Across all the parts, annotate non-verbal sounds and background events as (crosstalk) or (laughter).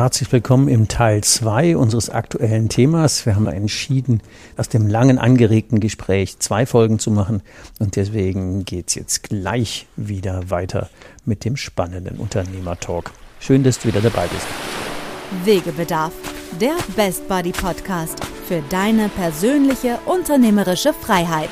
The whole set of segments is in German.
Herzlich willkommen im Teil 2 unseres aktuellen Themas. Wir haben entschieden, aus dem langen angeregten Gespräch zwei Folgen zu machen und deswegen geht's jetzt gleich wieder weiter mit dem spannenden Unternehmertalk. Schön, dass du wieder dabei bist. Wegebedarf, der Best Buddy Podcast für deine persönliche unternehmerische Freiheit.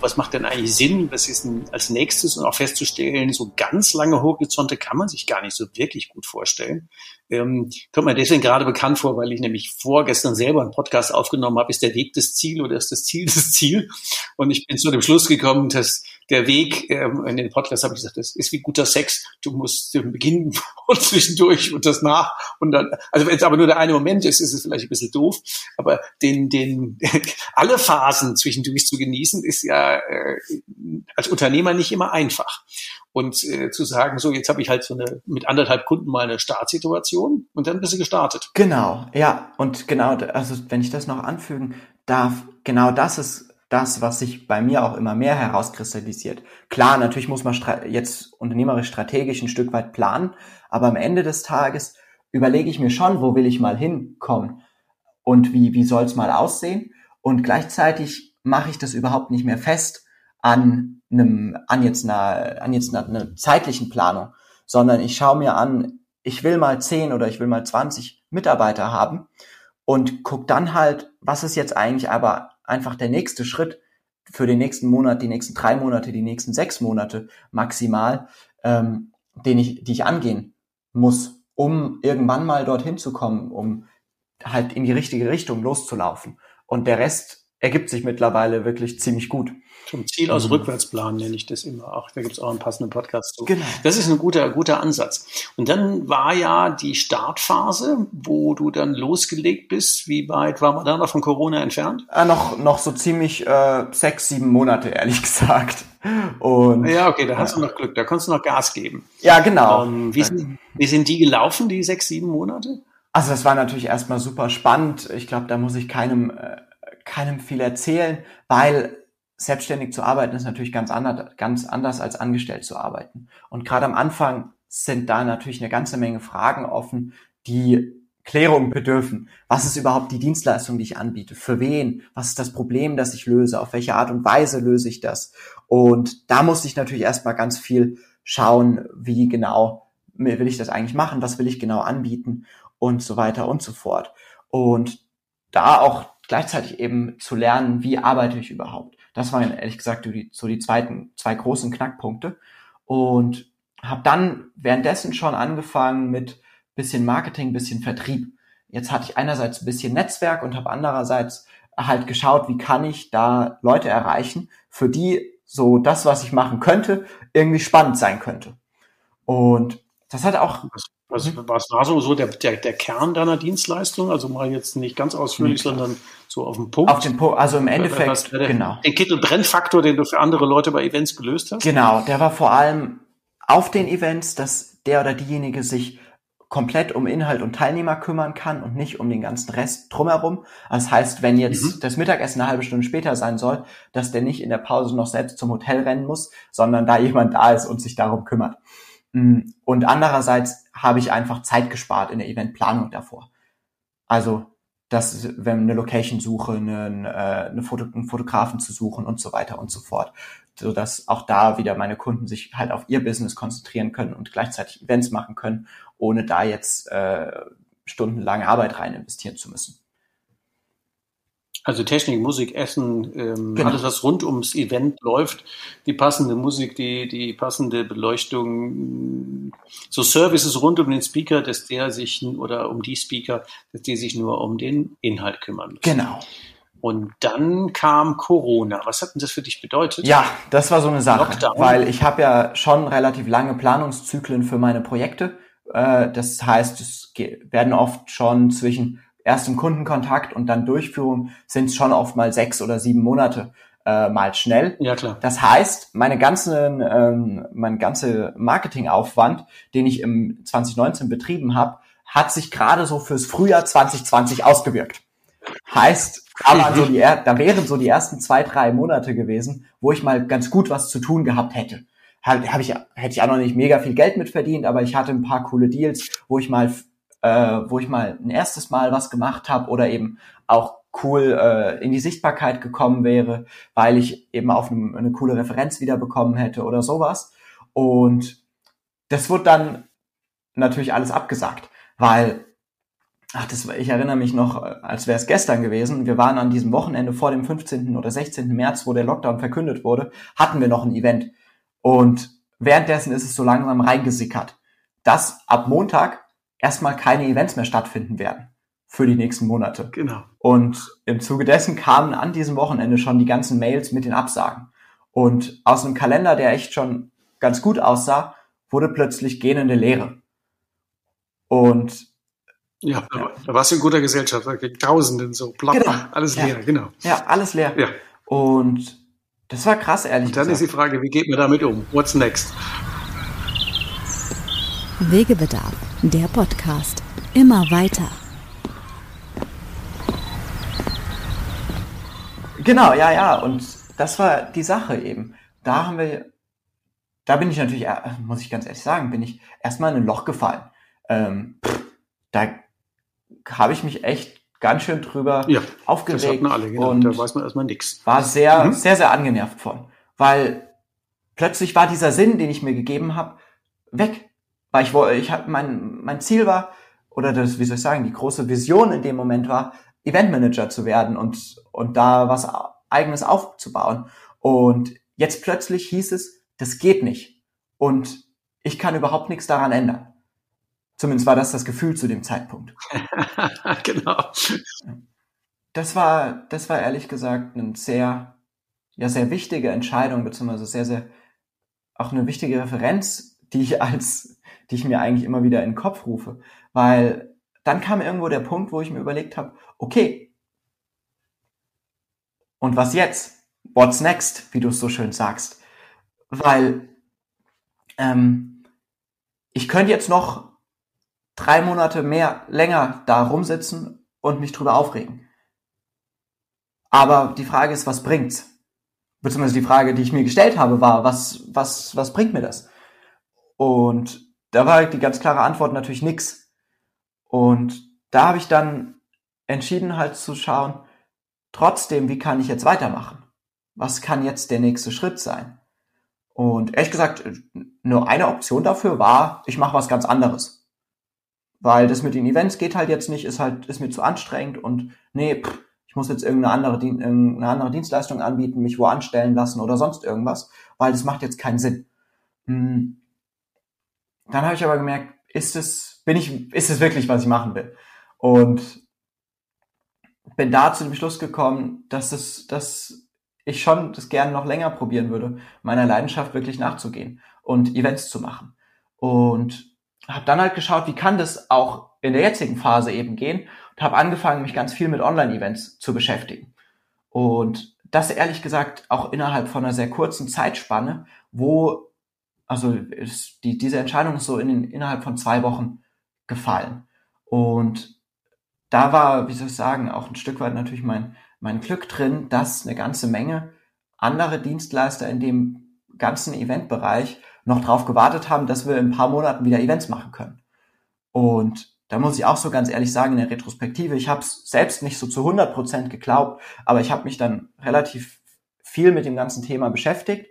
Was macht denn eigentlich Sinn? Was ist denn als nächstes? Und auch festzustellen, so ganz lange Horizonte kann man sich gar nicht so wirklich gut vorstellen. Ähm, kommt mir deswegen gerade bekannt vor, weil ich nämlich vorgestern selber einen Podcast aufgenommen habe, ist der Weg das Ziel oder ist das Ziel das Ziel? Und ich bin zu dem Schluss gekommen, dass der Weg, ähm, in den Podcast habe ich gesagt, das ist wie guter Sex. Du musst den Beginn (laughs) und zwischendurch und das nach und dann, also wenn es aber nur der eine Moment ist, ist es vielleicht ein bisschen doof, aber den, den, (laughs) alle Phasen zwischendurch zu genießen, ist ja äh, als Unternehmer nicht immer einfach. Und äh, zu sagen, so jetzt habe ich halt so eine mit anderthalb Kunden mal eine Startsituation und dann bist du gestartet. Genau, ja. Und genau, also wenn ich das noch anfügen darf, genau das ist das, was sich bei mir auch immer mehr herauskristallisiert. Klar, natürlich muss man jetzt unternehmerisch strategisch ein Stück weit planen, aber am Ende des Tages überlege ich mir schon, wo will ich mal hinkommen und wie, wie soll es mal aussehen. Und gleichzeitig mache ich das überhaupt nicht mehr fest an einem, an jetzt einer, an jetzt einer, einer zeitlichen Planung, sondern ich schaue mir an, ich will mal 10 oder ich will mal 20 Mitarbeiter haben und guck dann halt, was ist jetzt eigentlich aber einfach der nächste Schritt für den nächsten Monat, die nächsten drei Monate, die nächsten sechs Monate maximal, ähm, den ich, die ich angehen muss, um irgendwann mal dorthin zu kommen, um halt in die richtige Richtung loszulaufen. Und der Rest ergibt sich mittlerweile wirklich ziemlich gut. Zum Ziel aus mhm. Rückwärtsplan nenne ich das immer auch. Da gibt es auch einen passenden Podcast zu. Genau. Das ist ein guter, guter Ansatz. Und dann war ja die Startphase, wo du dann losgelegt bist. Wie weit war man da noch von Corona entfernt? Äh, noch, noch so ziemlich äh, sechs, sieben Monate, ehrlich (laughs) gesagt. Und, ja, okay, da hast ja. du noch Glück, da kannst du noch Gas geben. Ja, genau. Ähm, wie, sind, wie sind die gelaufen, die sechs, sieben Monate? Also das war natürlich erstmal super spannend. Ich glaube, da muss ich keinem äh, keinem viel erzählen, weil selbstständig zu arbeiten ist natürlich ganz anders, ganz anders als angestellt zu arbeiten. Und gerade am Anfang sind da natürlich eine ganze Menge Fragen offen, die Klärung bedürfen. Was ist überhaupt die Dienstleistung, die ich anbiete? Für wen? Was ist das Problem, das ich löse? Auf welche Art und Weise löse ich das? Und da muss ich natürlich erstmal ganz viel schauen, wie genau will ich das eigentlich machen? Was will ich genau anbieten? Und so weiter und so fort. Und da auch gleichzeitig eben zu lernen, wie arbeite ich überhaupt. Das waren ehrlich gesagt die, so die zweiten, zwei großen Knackpunkte. Und habe dann währenddessen schon angefangen mit bisschen Marketing, bisschen Vertrieb. Jetzt hatte ich einerseits ein bisschen Netzwerk und habe andererseits halt geschaut, wie kann ich da Leute erreichen, für die so das, was ich machen könnte, irgendwie spannend sein könnte. Und das hat auch was, mhm. was war so, so der, der, der Kern deiner Dienstleistung? Also mal jetzt nicht ganz ausführlich, mhm. sondern so auf den Punkt. Auf den Punkt, also im Endeffekt, was, der, genau. Den Kittel-Brennfaktor, den du für andere Leute bei Events gelöst hast? Genau, der war vor allem auf den Events, dass der oder diejenige sich komplett um Inhalt und Teilnehmer kümmern kann und nicht um den ganzen Rest drumherum. Das heißt, wenn jetzt mhm. das Mittagessen eine halbe Stunde später sein soll, dass der nicht in der Pause noch selbst zum Hotel rennen muss, sondern da jemand da ist und sich darum kümmert. Mm, und andererseits habe ich einfach Zeit gespart in der Eventplanung davor. Also, das, wenn eine Location suche, eine, äh, eine Foto, einen Fotografen zu suchen und so weiter und so fort. So dass auch da wieder meine Kunden sich halt auf ihr Business konzentrieren können und gleichzeitig Events machen können, ohne da jetzt äh, stundenlange Arbeit rein investieren zu müssen. Also Technik, Musik, Essen, ähm, genau. alles was rund ums Event läuft, die passende Musik, die, die passende Beleuchtung, so Services rund um den Speaker, dass der sich oder um die Speaker, dass die sich nur um den Inhalt kümmern müssen. Genau. Und dann kam Corona. Was hat denn das für dich bedeutet? Ja, das war so eine Sache, Lockdown. weil ich habe ja schon relativ lange Planungszyklen für meine Projekte. Äh, das heißt, es werden oft schon zwischen erstem Kundenkontakt und dann Durchführung sind es schon oft mal sechs oder sieben Monate äh, mal schnell. Ja, klar. Das heißt, meine ganzen, ähm, mein ganze Marketingaufwand, den ich im 2019 betrieben habe, hat sich gerade so fürs Frühjahr 2020 ausgewirkt. Heißt, aber so die, da wären so die ersten zwei, drei Monate gewesen, wo ich mal ganz gut was zu tun gehabt hätte. Hab, hab ich, hätte ich auch noch nicht mega viel Geld mit verdient, aber ich hatte ein paar coole Deals, wo ich mal, äh, wo ich mal ein erstes Mal was gemacht habe oder eben auch cool äh, in die Sichtbarkeit gekommen wäre, weil ich eben auf eine, eine coole Referenz wieder bekommen hätte oder sowas. Und das wurde dann natürlich alles abgesagt, weil ach, das, ich erinnere mich noch, als wäre es gestern gewesen. Wir waren an diesem Wochenende vor dem 15. oder 16. März, wo der Lockdown verkündet wurde, hatten wir noch ein Event. Und währenddessen ist es so langsam reingesickert, dass ab Montag erstmal keine Events mehr stattfinden werden für die nächsten Monate. Genau. Und im Zuge dessen kamen an diesem Wochenende schon die ganzen Mails mit den Absagen. Und aus einem Kalender, der echt schon ganz gut aussah, wurde plötzlich gähnende Leere. Und ja, ja. Da, warst du in guter Gesellschaft, gegen Tausenden so, plapp, genau. alles leer, ja. genau. Ja, alles leer. Ja. Und das war krass, ehrlich Und dann gesagt. ist die Frage, wie geht man damit um? What's next? Wegebedarf, der Podcast. Immer weiter. Genau, ja, ja. Und das war die Sache eben. Da haben wir, da bin ich natürlich, muss ich ganz ehrlich sagen, bin ich erstmal in ein Loch gefallen. Ähm, da habe ich mich echt ganz schön drüber ja, aufgeregt. Das hatten alle, genau. und da weiß man erstmal nichts. War sehr, mhm. sehr, sehr angenervt von. Weil plötzlich war dieser Sinn, den ich mir gegeben habe, weg. Weil ich wollte, ich habe mein, mein Ziel war, oder das, wie soll ich sagen, die große Vision in dem Moment war, Eventmanager zu werden und, und da was eigenes aufzubauen. Und jetzt plötzlich hieß es, das geht nicht. Und ich kann überhaupt nichts daran ändern. Zumindest war das das Gefühl zu dem Zeitpunkt. (laughs) genau. Das war, das war ehrlich gesagt eine sehr, ja, sehr wichtige Entscheidung, beziehungsweise sehr, sehr, auch eine wichtige Referenz, die ich als, die ich mir eigentlich immer wieder in den Kopf rufe. Weil dann kam irgendwo der Punkt, wo ich mir überlegt habe, okay, und was jetzt? What's next, wie du es so schön sagst? Weil ähm, ich könnte jetzt noch drei Monate mehr länger da rumsitzen und mich drüber aufregen. Aber die Frage ist, was bringt's? Beziehungsweise die Frage, die ich mir gestellt habe, war, was, was, was bringt mir das? Und da war die ganz klare Antwort natürlich nix. Und da habe ich dann entschieden halt zu schauen, trotzdem, wie kann ich jetzt weitermachen? Was kann jetzt der nächste Schritt sein? Und ehrlich gesagt, nur eine Option dafür war, ich mache was ganz anderes. Weil das mit den Events geht halt jetzt nicht, ist halt, ist mir zu anstrengend und nee, pff, ich muss jetzt irgendeine andere, irgendeine andere Dienstleistung anbieten, mich wo anstellen lassen oder sonst irgendwas, weil das macht jetzt keinen Sinn. Hm. Dann habe ich aber gemerkt, ist es, bin ich, ist es wirklich, was ich machen will? Und bin da zu dem Schluss gekommen, dass es, dass ich schon das gerne noch länger probieren würde, meiner Leidenschaft wirklich nachzugehen und Events zu machen. Und habe dann halt geschaut, wie kann das auch in der jetzigen Phase eben gehen und habe angefangen, mich ganz viel mit Online-Events zu beschäftigen. Und das ehrlich gesagt auch innerhalb von einer sehr kurzen Zeitspanne, wo, also ist die, diese Entscheidung ist so in, innerhalb von zwei Wochen gefallen. Und da war, wie soll ich sagen, auch ein Stück weit natürlich mein, mein Glück drin, dass eine ganze Menge andere Dienstleister in dem ganzen Eventbereich noch drauf gewartet haben, dass wir in ein paar Monaten wieder Events machen können. Und da muss ich auch so ganz ehrlich sagen, in der Retrospektive, ich habe es selbst nicht so zu 100 Prozent geglaubt, aber ich habe mich dann relativ viel mit dem ganzen Thema beschäftigt,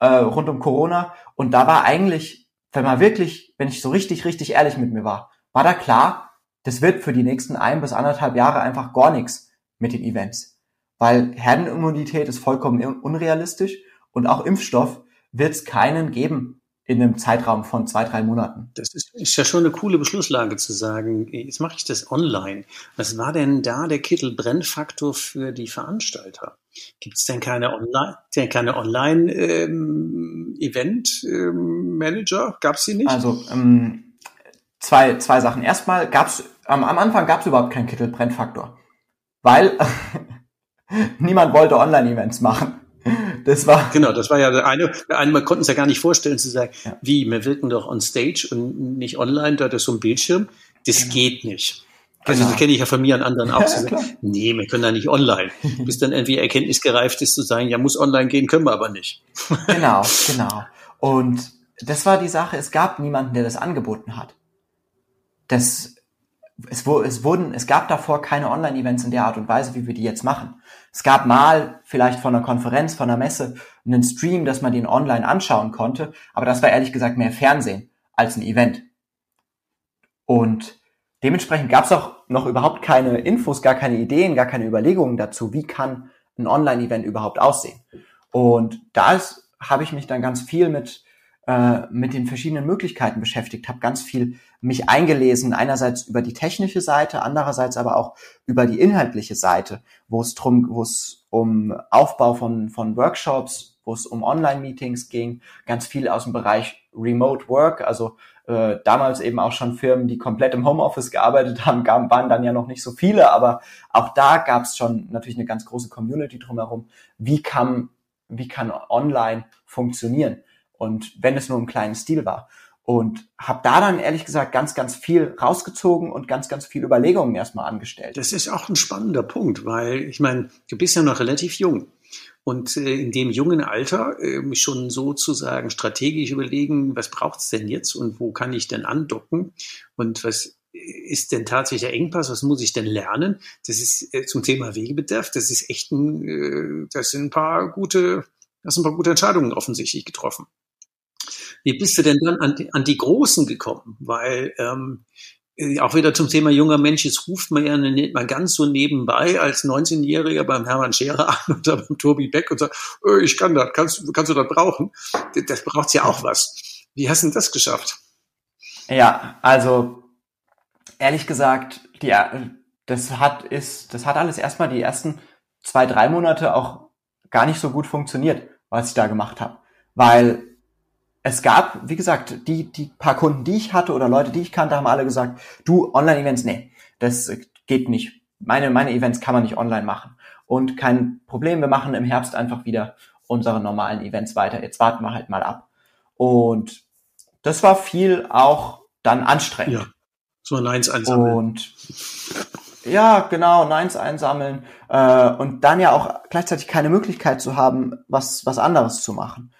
äh, rund um Corona. Und da war eigentlich, wenn man wirklich, wenn ich so richtig, richtig ehrlich mit mir war, war da klar, das wird für die nächsten ein bis anderthalb Jahre einfach gar nichts mit den Events. Weil Herdenimmunität ist vollkommen unrealistisch und auch Impfstoff wird es keinen geben, in einem Zeitraum von zwei, drei Monaten. Das ist, ist ja schon eine coole Beschlusslage zu sagen, jetzt mache ich das online. Was war denn da der Kittelbrennfaktor für die Veranstalter? Gibt es denn keine Online, denn keine Online ähm, Event ähm, Manager? Gab es die nicht? Also ähm, zwei, zwei Sachen. Erstmal gab es am, Anfang gab es überhaupt keinen Kittelbrennfaktor, weil (laughs) niemand wollte Online-Events machen. Das war genau, das war ja der eine. Der eine, man konnte es ja gar nicht vorstellen zu sagen, ja. wie, wir wirken doch on stage und nicht online, da ist so ein Bildschirm. Das genau. geht nicht. Also genau. das kenne ich ja von mir an anderen auch. Sagen, nee, wir können da nicht online. Bis dann irgendwie erkenntnisgereift ist zu sagen, ja, muss online gehen, können wir aber nicht. genau, (laughs) genau. Und das war die Sache, es gab niemanden, der das angeboten hat. Das es, es wurden, es gab davor keine Online-Events in der Art und Weise, wie wir die jetzt machen. Es gab mal vielleicht von einer Konferenz, von einer Messe einen Stream, dass man den online anschauen konnte, aber das war ehrlich gesagt mehr Fernsehen als ein Event. Und dementsprechend gab es auch noch überhaupt keine Infos, gar keine Ideen, gar keine Überlegungen dazu, wie kann ein Online-Event überhaupt aussehen. Und da habe ich mich dann ganz viel mit äh, mit den verschiedenen Möglichkeiten beschäftigt, habe ganz viel mich eingelesen, einerseits über die technische Seite, andererseits aber auch über die inhaltliche Seite, wo es drum, wo es um Aufbau von, von Workshops, wo es um Online-Meetings ging, ganz viel aus dem Bereich Remote Work, also äh, damals eben auch schon Firmen, die komplett im Homeoffice gearbeitet (laughs) haben, waren dann ja noch nicht so viele, aber auch da gab es schon natürlich eine ganz große Community drumherum. Wie kann, wie kann online funktionieren? Und wenn es nur im kleinen Stil war. Und habe da dann ehrlich gesagt ganz, ganz viel rausgezogen und ganz, ganz viel Überlegungen erstmal angestellt. Das ist auch ein spannender Punkt, weil ich meine, du bist ja noch relativ jung. Und äh, in dem jungen Alter äh, schon sozusagen strategisch überlegen, was braucht's denn jetzt und wo kann ich denn andocken und was ist denn tatsächlich der Engpass? Was muss ich denn lernen? Das ist äh, zum Thema Wegebedarf. Das ist echt ein, äh, das sind ein paar gute, das sind ein paar gute Entscheidungen offensichtlich getroffen. Wie bist du denn dann an die, an die Großen gekommen? Weil ähm, äh, auch wieder zum Thema junger Mensch, jetzt ruft man ja nicht mal ganz so nebenbei als 19-Jähriger beim Hermann Scherer an (laughs) oder beim Tobi Beck und sagt, oh, ich kann das, kannst, kannst du das brauchen? Das braucht ja auch was. Wie hast du das geschafft? Ja, also ehrlich gesagt, die, das hat ist, das hat alles erstmal die ersten zwei, drei Monate auch gar nicht so gut funktioniert, was ich da gemacht habe. Weil es gab, wie gesagt, die, die paar Kunden, die ich hatte oder Leute, die ich kannte, haben alle gesagt, du, Online-Events, nee, das geht nicht. Meine, meine Events kann man nicht online machen. Und kein Problem, wir machen im Herbst einfach wieder unsere normalen Events weiter. Jetzt warten wir halt mal ab. Und das war viel auch dann anstrengend. Ja, so Neins einsammeln. Und ja, genau, Neins einsammeln. Äh, und dann ja auch gleichzeitig keine Möglichkeit zu haben, was, was anderes zu machen.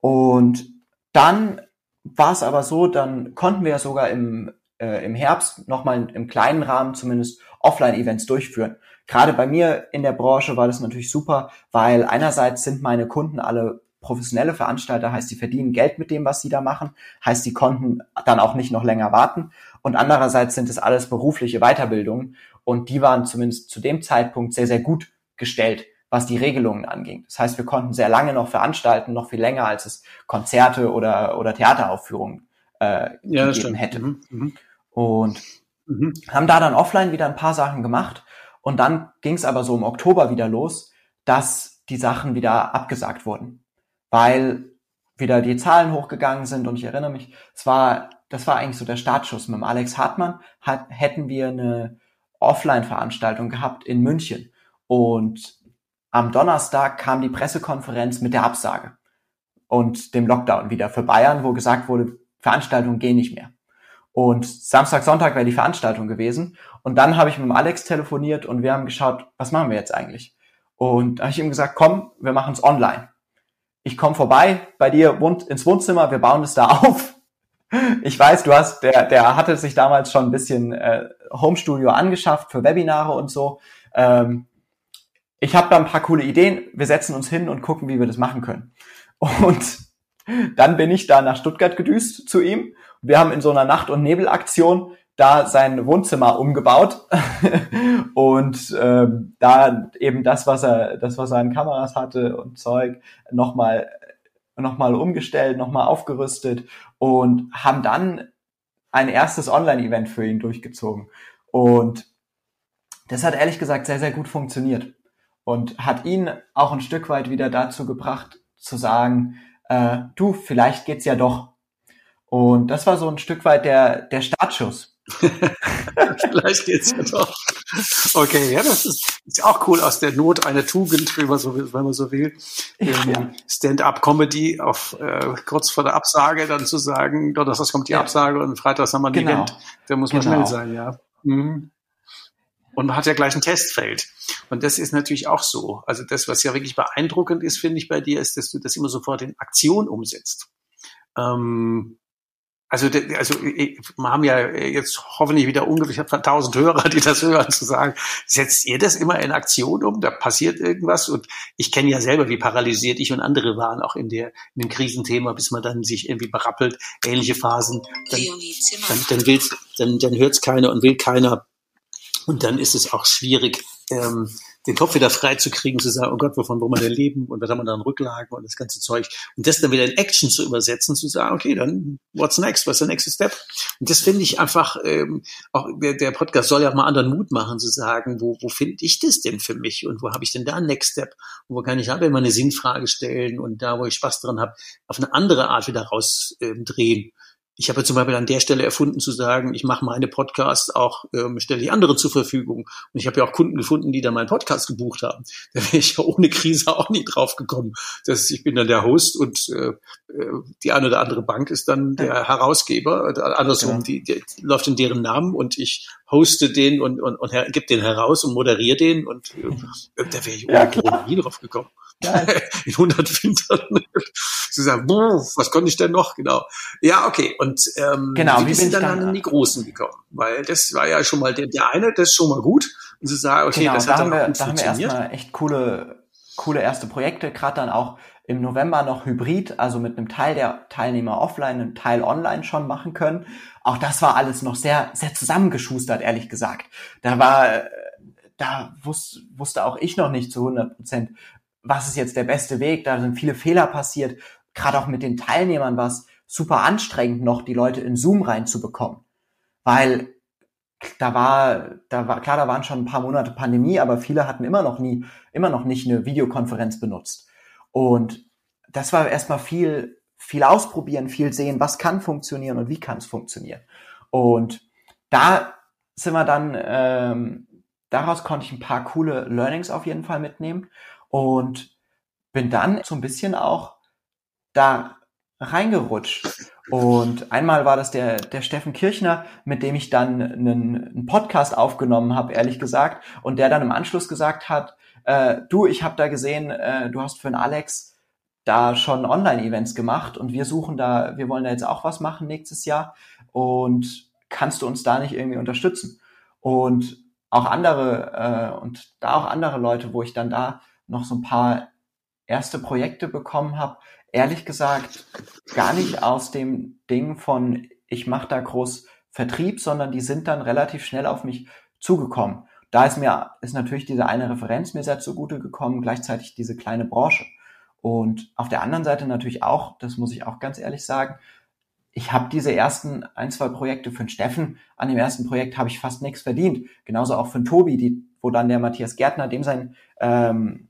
Und dann war es aber so, dann konnten wir ja sogar im, äh, im Herbst nochmal im kleinen Rahmen zumindest Offline-Events durchführen. Gerade bei mir in der Branche war das natürlich super, weil einerseits sind meine Kunden alle professionelle Veranstalter, heißt, die verdienen Geld mit dem, was sie da machen, heißt, die konnten dann auch nicht noch länger warten. Und andererseits sind es alles berufliche Weiterbildungen und die waren zumindest zu dem Zeitpunkt sehr, sehr gut gestellt was die Regelungen anging. Das heißt, wir konnten sehr lange noch veranstalten, noch viel länger, als es Konzerte oder, oder Theateraufführungen äh, ja, gegeben hätte. Mhm. mhm. Und mhm. haben da dann offline wieder ein paar Sachen gemacht. Und dann ging es aber so im Oktober wieder los, dass die Sachen wieder abgesagt wurden, weil wieder die Zahlen hochgegangen sind. Und ich erinnere mich, es war, das war eigentlich so der Startschuss. Mit dem Alex Hartmann hat, hätten wir eine Offline-Veranstaltung gehabt in München. Und am Donnerstag kam die Pressekonferenz mit der Absage und dem Lockdown wieder für Bayern, wo gesagt wurde, Veranstaltungen gehen nicht mehr. Und Samstag, Sonntag wäre die Veranstaltung gewesen. Und dann habe ich mit dem Alex telefoniert und wir haben geschaut, was machen wir jetzt eigentlich? Und da habe ich ihm gesagt, komm, wir machen es online. Ich komme vorbei bei dir ins Wohnzimmer, wir bauen es da (laughs) auf. Ich weiß, du hast, der, der hatte sich damals schon ein bisschen äh, Homestudio angeschafft für Webinare und so. Ähm, ich habe da ein paar coole Ideen, wir setzen uns hin und gucken, wie wir das machen können. Und dann bin ich da nach Stuttgart gedüst zu ihm. Wir haben in so einer Nacht- und Nebelaktion da sein Wohnzimmer umgebaut (laughs) und ähm, da eben das, was er, das, was er an Kameras hatte und Zeug, nochmal nochmal umgestellt, nochmal aufgerüstet und haben dann ein erstes Online-Event für ihn durchgezogen. Und das hat ehrlich gesagt sehr, sehr gut funktioniert und hat ihn auch ein Stück weit wieder dazu gebracht, zu sagen, äh, du, vielleicht geht's ja doch. Und das war so ein Stück weit der, der Startschuss. (laughs) Vielleicht geht's ja doch. Okay, ja, das ist, ist auch cool aus der Not eine Tugend, wenn man so will. Wenn man so will. Ähm, Stand-up-Comedy auf äh, kurz vor der Absage dann zu sagen, das kommt die ja. Absage und Freitags haben wir ein genau. Event. Da muss man genau. schnell sein, ja. Mhm. Und man hat ja gleich ein Testfeld. Und das ist natürlich auch so. Also das, was ja wirklich beeindruckend ist, finde ich bei dir, ist, dass du das immer sofort in Aktion umsetzt. Ähm, also, also wir haben ja jetzt hoffentlich wieder ungefähr 1000 Hörer, die das hören, zu sagen, setzt ihr das immer in Aktion um? Da passiert irgendwas und ich kenne ja selber, wie paralysiert ich und andere waren auch in der in dem Krisenthema, bis man dann sich irgendwie berappelt, ähnliche Phasen. Dann, dann, dann will's, dann, dann hört's keiner und will keiner und dann ist es auch schwierig, ähm, den Kopf wieder frei zu kriegen, zu sagen, oh Gott, wovon wollen wir denn leben und was haben wir dann Rücklagen und das ganze Zeug. Und das dann wieder in Action zu übersetzen, zu sagen, okay, dann what's next, what's the next step? Und das finde ich einfach, ähm, auch der, der Podcast soll ja auch mal anderen Mut machen, zu sagen, wo, wo finde ich das denn für mich und wo habe ich denn da einen Next Step? Und wo kann ich aber immer eine Sinnfrage stellen und da, wo ich Spaß dran habe, auf eine andere Art wieder rausdrehen. Ähm, ich habe zum Beispiel an der Stelle erfunden zu sagen, ich mache meine Podcasts auch, ähm, stelle ich andere zur Verfügung. Und ich habe ja auch Kunden gefunden, die da meinen Podcast gebucht haben. (laughs) Da wäre ich ja ohne Krise auch nie drauf gekommen. Das, ich bin dann der Host und äh, äh die eine oder andere Bank ist dann der Herausgeber. Äh, andersrum, ja. die, die, läuft in deren Namen und ich hoste den und, und, und her, gebe den heraus und moderiere den und äh, da wäre ich ohne ja, nie drauf gekommen. (laughs) in 100 Filtern zu sagen, was konnte ich denn noch? Genau. Ja, okay. Und ähm, genau, wie, wie sind dann, dann in die Großen gekommen? Weil das war ja schon mal der, der eine, das ist schon mal gut. Und zu sagen, okay, genau, das da hat haben dann wir, gut da haben wir erstmal echt coole, coole erste Projekte, gerade dann auch im November noch Hybrid, also mit einem Teil der Teilnehmer offline, einem Teil online schon machen können. Auch das war alles noch sehr, sehr zusammengeschustert, ehrlich gesagt. Da war, da wusste, wusste auch ich noch nicht zu 100 Prozent, was ist jetzt der beste Weg? Da sind viele Fehler passiert. Gerade auch mit den Teilnehmern war es super anstrengend noch, die Leute in Zoom reinzubekommen. Weil da war, da war, klar, da waren schon ein paar Monate Pandemie, aber viele hatten immer noch nie, immer noch nicht eine Videokonferenz benutzt. Und das war erstmal viel, viel ausprobieren, viel sehen, was kann funktionieren und wie kann es funktionieren. Und da sind wir dann, ähm, daraus konnte ich ein paar coole Learnings auf jeden Fall mitnehmen und bin dann so ein bisschen auch da reingerutscht. Und einmal war das der, der Steffen Kirchner, mit dem ich dann einen, einen Podcast aufgenommen habe, ehrlich gesagt, und der dann im Anschluss gesagt hat, äh, du, ich habe da gesehen, äh, du hast für den Alex da schon Online-Events gemacht und wir suchen da, wir wollen da jetzt auch was machen nächstes Jahr und kannst du uns da nicht irgendwie unterstützen? Und auch andere äh, und da auch andere Leute, wo ich dann da noch so ein paar erste Projekte bekommen habe, ehrlich gesagt gar nicht aus dem Ding von, ich mache da groß Vertrieb, sondern die sind dann relativ schnell auf mich zugekommen. Da ist mir, ist natürlich diese eine Referenz mir sehr zugute gekommen, gleichzeitig diese kleine Branche. Und auf der anderen Seite natürlich auch, das muss ich auch ganz ehrlich sagen, ich habe diese ersten ein, zwei Projekte für den Steffen, an dem ersten Projekt habe ich fast nichts verdient. Genauso auch den Tobi, die, wo dann der Matthias Gärtner, dem sein ähm,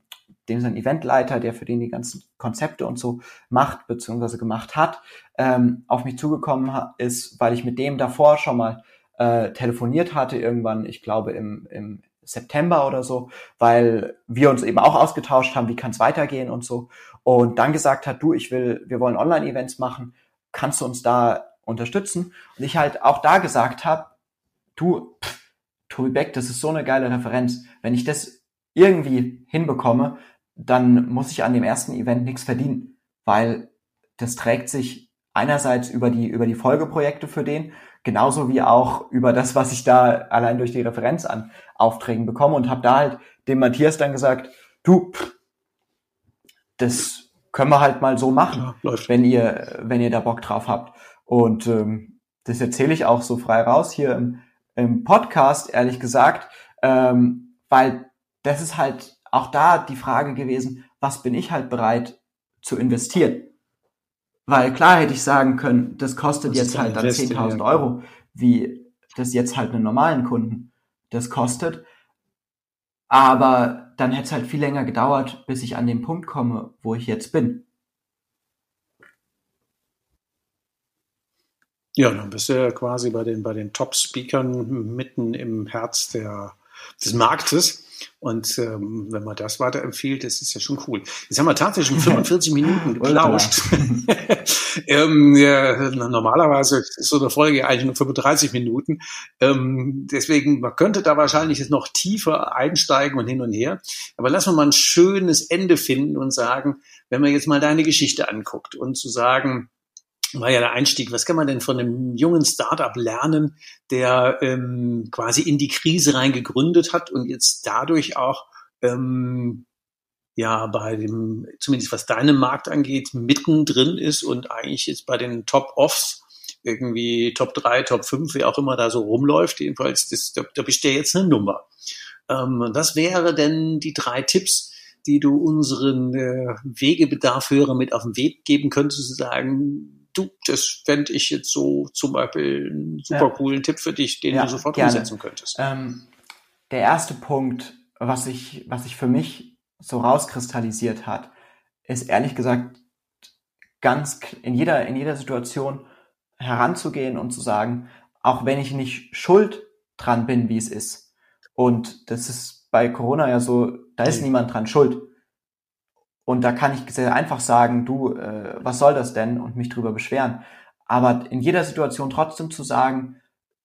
dem sein Eventleiter, der für den die ganzen Konzepte und so macht, beziehungsweise gemacht hat, ähm, auf mich zugekommen ist, weil ich mit dem davor schon mal äh, telefoniert hatte, irgendwann, ich glaube im, im September oder so, weil wir uns eben auch ausgetauscht haben, wie kann es weitergehen und so. Und dann gesagt hat, du, ich will, wir wollen Online-Events machen, kannst du uns da unterstützen? Und ich halt auch da gesagt habe, du, pff, Tobi Beck, das ist so eine geile Referenz. Wenn ich das irgendwie hinbekomme, dann muss ich an dem ersten Event nichts verdienen, weil das trägt sich einerseits über die, über die Folgeprojekte für den, genauso wie auch über das, was ich da allein durch die Referenz an Aufträgen bekomme und habe da halt dem Matthias dann gesagt, du, das können wir halt mal so machen, ja, wenn ihr, wenn ihr da Bock drauf habt. Und ähm, das erzähle ich auch so frei raus hier im, im Podcast, ehrlich gesagt, ähm, weil das ist halt auch da die Frage gewesen, was bin ich halt bereit zu investieren? Weil klar hätte ich sagen können, das kostet das jetzt halt dann 10.000 Euro, wie das jetzt halt einen normalen Kunden das kostet. Aber dann hätte es halt viel länger gedauert, bis ich an den Punkt komme, wo ich jetzt bin. Ja, dann bist du ja quasi bei den, bei den Top-Speakern mitten im Herz der, des Marktes. Und ähm, wenn man das weiterempfiehlt, das ist ja schon cool. Jetzt haben wir tatsächlich schon (laughs) 45 Minuten geplauscht. (laughs) ähm, ja, normalerweise ist so eine Folge eigentlich nur 35 Minuten. Ähm, deswegen, man könnte da wahrscheinlich jetzt noch tiefer einsteigen und hin und her. Aber lass uns mal ein schönes Ende finden und sagen, wenn man jetzt mal deine Geschichte anguckt und zu sagen, war ja der Einstieg. Was kann man denn von einem jungen Startup lernen, der ähm, quasi in die Krise rein gegründet hat und jetzt dadurch auch ähm, ja bei dem, zumindest was deinen Markt angeht, mittendrin ist und eigentlich jetzt bei den Top-Offs irgendwie Top 3, Top 5, wie auch immer da so rumläuft, jedenfalls, das, da, da bist du jetzt eine Nummer. Ähm, was wäre denn die drei Tipps, die du unseren äh, Wegebedarfhörern mit auf den Weg geben könntest, zu sagen, du, das fände ich jetzt so zum Beispiel einen super coolen Tipp für dich, den ja, du sofort gerne. umsetzen könntest. Ähm, der erste Punkt, was ich, was sich für mich so rauskristallisiert hat, ist ehrlich gesagt ganz in jeder, in jeder Situation heranzugehen und zu sagen, auch wenn ich nicht schuld dran bin, wie es ist. Und das ist bei Corona ja so, da ist nee. niemand dran schuld. Und da kann ich sehr einfach sagen, du, äh, was soll das denn? Und mich drüber beschweren. Aber in jeder Situation trotzdem zu sagen,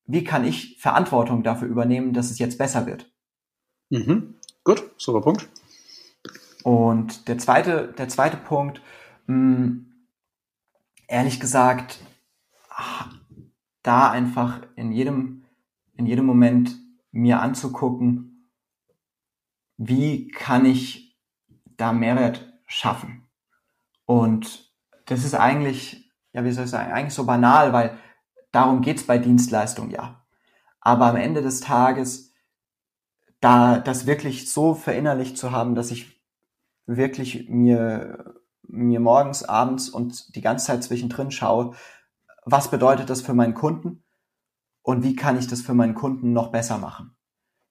wie kann ich Verantwortung dafür übernehmen, dass es jetzt besser wird? Mhm. Gut, super Punkt. Und der zweite, der zweite Punkt, mh, hm, ehrlich gesagt, da einfach in jedem, in jedem Moment mir anzugucken, wie kann ich da Mehrwert schaffen. Und das ist eigentlich, ja, wie soll ich sagen, eigentlich so banal, weil darum geht's bei Dienstleistung ja. Aber am Ende des Tages, da das wirklich so verinnerlicht zu haben, dass ich wirklich mir, mir morgens, abends und die ganze Zeit zwischendrin schaue, was bedeutet das für meinen Kunden und wie kann ich das für meinen Kunden noch besser machen.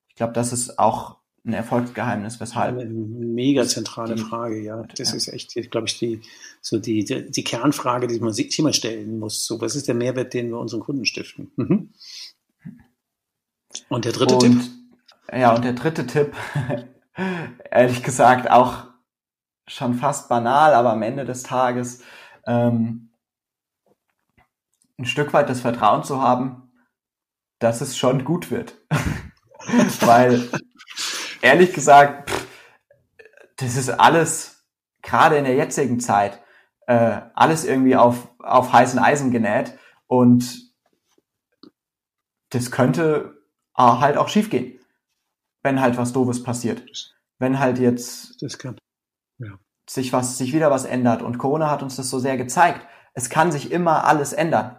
Ich glaube, das ist auch ein Erfolgsgeheimnis, weshalb? Eine mega zentrale Frage, ja. Das ja. ist echt, glaube ich, die, so die, die, die, Kernfrage, die man sich immer stellen muss. So, was ist der Mehrwert, den wir unseren Kunden stiften? Mhm. Und der dritte und, Tipp? Ja, und der dritte Tipp, (laughs) ehrlich gesagt, auch schon fast banal, aber am Ende des Tages ähm, ein Stück weit das Vertrauen zu haben, dass es schon gut wird. (laughs) Weil ehrlich gesagt, pff, das ist alles, gerade in der jetzigen Zeit, äh, alles irgendwie auf, auf heißen Eisen genäht und das könnte äh, halt auch schiefgehen, wenn halt was Doofes passiert. Wenn halt jetzt kann. Ja. sich was, sich wieder was ändert und Corona hat uns das so sehr gezeigt. Es kann sich immer alles ändern.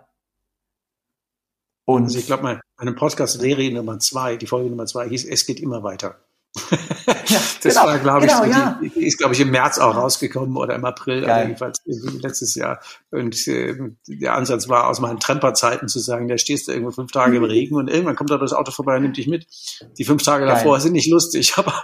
Und also ich glaube mal, eine Podcast-Serie Nummer zwei, die Folge Nummer zwei hieß, es geht immer weiter ja, (laughs) das genau, war, glaube genau, ich, ja. die, ist, glaube ich, im März auch rausgekommen oder im April, jedenfalls letztes Jahr. Und äh, der Ansatz war aus meinen Tremperzeiten zu sagen, da stehst du irgendwo fünf Tage im Regen und irgendwann kommt da das Auto vorbei und nimmt dich mit. Die fünf Tage Geil. davor sind nicht lustig, (laughs) aber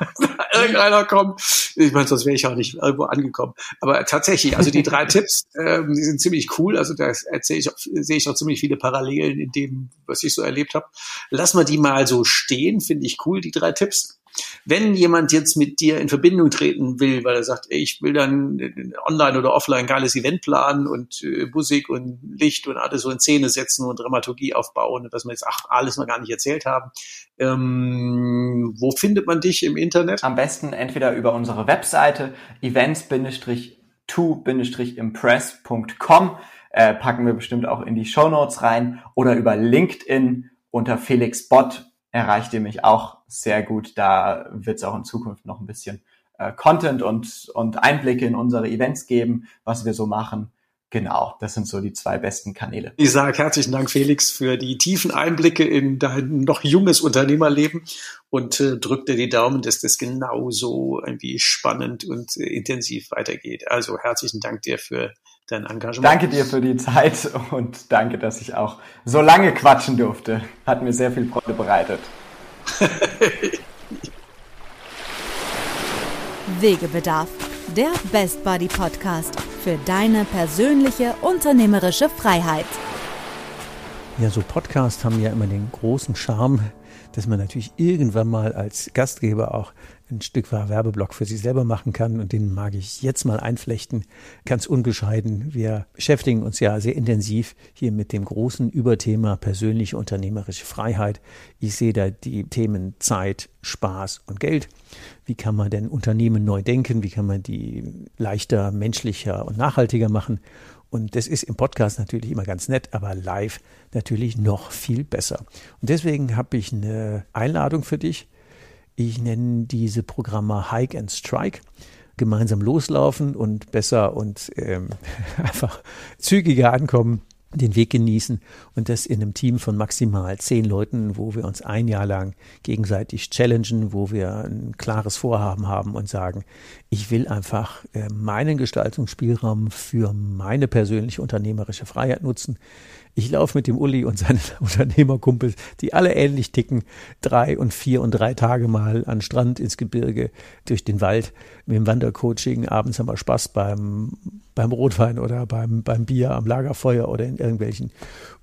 irgendeiner kommt. Ich meine, sonst wäre ich auch nicht irgendwo angekommen. Aber tatsächlich, also die drei (laughs) Tipps, ähm, die sind ziemlich cool. Also da erzähle ich, sehe ich auch ziemlich viele Parallelen in dem, was ich so erlebt habe. Lass mal die mal so stehen, finde ich cool, die drei Tipps. Wenn jemand jetzt mit dir in Verbindung treten will, weil er sagt, ey, ich will dann online oder offline geiles Event planen und äh, Musik und Licht und alles so in Szene setzen und Dramaturgie aufbauen und was wir jetzt ach, alles noch gar nicht erzählt haben. Ähm, wo findet man dich im Internet? Am besten entweder über unsere Webseite events-to-impress.com äh, packen wir bestimmt auch in die Show Notes rein oder über LinkedIn unter Felix Bott erreicht ihr mich auch sehr gut. Da wird es auch in Zukunft noch ein bisschen äh, Content und, und Einblicke in unsere Events geben, was wir so machen. Genau, das sind so die zwei besten Kanäle. Ich sage herzlichen Dank, Felix, für die tiefen Einblicke in dein noch junges Unternehmerleben und äh, drück dir die Daumen, dass das genauso irgendwie spannend und äh, intensiv weitergeht. Also herzlichen Dank dir für dein Engagement. Danke dir für die Zeit und danke, dass ich auch so lange quatschen durfte. Hat mir sehr viel Freude bereitet. (laughs) Wegebedarf, der Best Buddy Podcast für deine persönliche unternehmerische Freiheit. Ja, so Podcasts haben ja immer den großen Charme, dass man natürlich irgendwann mal als Gastgeber auch ein Stück Werbeblock für sich selber machen kann und den mag ich jetzt mal einflechten, ganz unbescheiden. Wir beschäftigen uns ja sehr intensiv hier mit dem großen Überthema persönliche unternehmerische Freiheit. Ich sehe da die Themen Zeit, Spaß und Geld. Wie kann man denn Unternehmen neu denken? Wie kann man die leichter, menschlicher und nachhaltiger machen? Und das ist im Podcast natürlich immer ganz nett, aber live natürlich noch viel besser. Und deswegen habe ich eine Einladung für dich. Ich nenne diese Programme Hike and Strike. Gemeinsam loslaufen und besser und ähm, (laughs) einfach zügiger ankommen den Weg genießen und das in einem Team von maximal zehn Leuten, wo wir uns ein Jahr lang gegenseitig challengen, wo wir ein klares Vorhaben haben und sagen, ich will einfach äh, meinen Gestaltungsspielraum für meine persönliche unternehmerische Freiheit nutzen. Ich laufe mit dem Uli und seinen (laughs) Unternehmerkumpels, die alle ähnlich ticken, drei und vier und drei Tage mal an Strand, ins Gebirge, durch den Wald, mit dem Wandercoaching. Abends haben wir Spaß beim, beim Rotwein oder beim, beim Bier am Lagerfeuer oder in irgendwelchen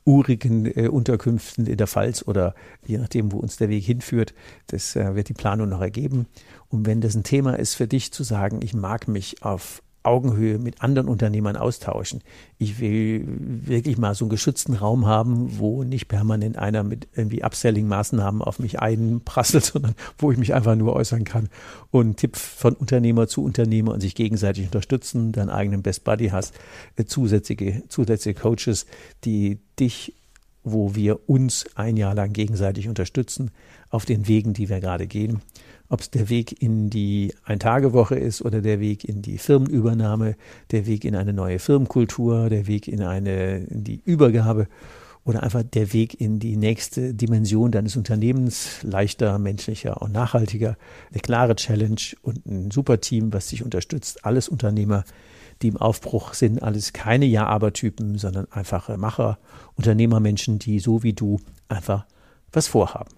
urigen äh, Unterkünften in der Pfalz oder je nachdem, wo uns der Weg hinführt. Das äh, wird die Planung noch ergeben. Und wenn das ein Thema ist für dich zu sagen, ich mag mich auf Augenhöhe mit anderen Unternehmern austauschen. Ich will wirklich mal so einen geschützten Raum haben, wo nicht permanent einer mit irgendwie Upselling-Maßnahmen auf mich einprasselt, (laughs) sondern wo ich mich einfach nur äußern kann und Tipp von Unternehmer zu Unternehmer und sich gegenseitig unterstützen, deinen eigenen Best Buddy hast, äh, zusätzliche, zusätzliche Coaches, die dich wo wir uns ein Jahr lang gegenseitig unterstützen auf den Wegen, die wir gerade gehen ob es der Weg in die Ein-Tage-Woche ist oder der Weg in die Firmenübernahme, der Weg in eine neue Firmenkultur, der Weg in eine in die Übergabe oder einfach der Weg in die nächste Dimension deines Unternehmens, leichter, menschlicher und nachhaltiger. Eine klare Challenge und ein super Team, was dich unterstützt. Alles Unternehmer, die im Aufbruch sind, alles keine Ja-Aber-Typen, sondern einfache Macher, Unternehmermenschen, die so wie du einfach was vorhaben.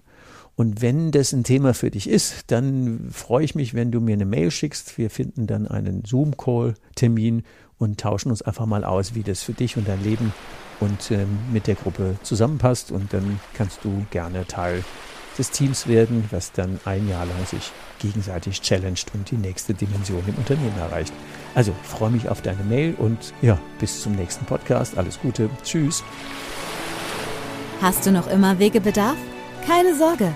Und wenn das ein Thema für dich ist, dann freue ich mich, wenn du mir eine Mail schickst. Wir finden dann einen Zoom-Call-Termin und tauschen uns einfach mal aus, wie das für dich und dein Leben und ähm, mit der Gruppe zusammenpasst. Und dann kannst du gerne Teil des Teams werden, was dann ein Jahr lang sich gegenseitig challenged und die nächste Dimension im Unternehmen erreicht. Also freue mich auf deine Mail und ja, bis zum nächsten Podcast. Alles Gute. Tschüss. Hast du noch immer Wegebedarf? Keine Sorge.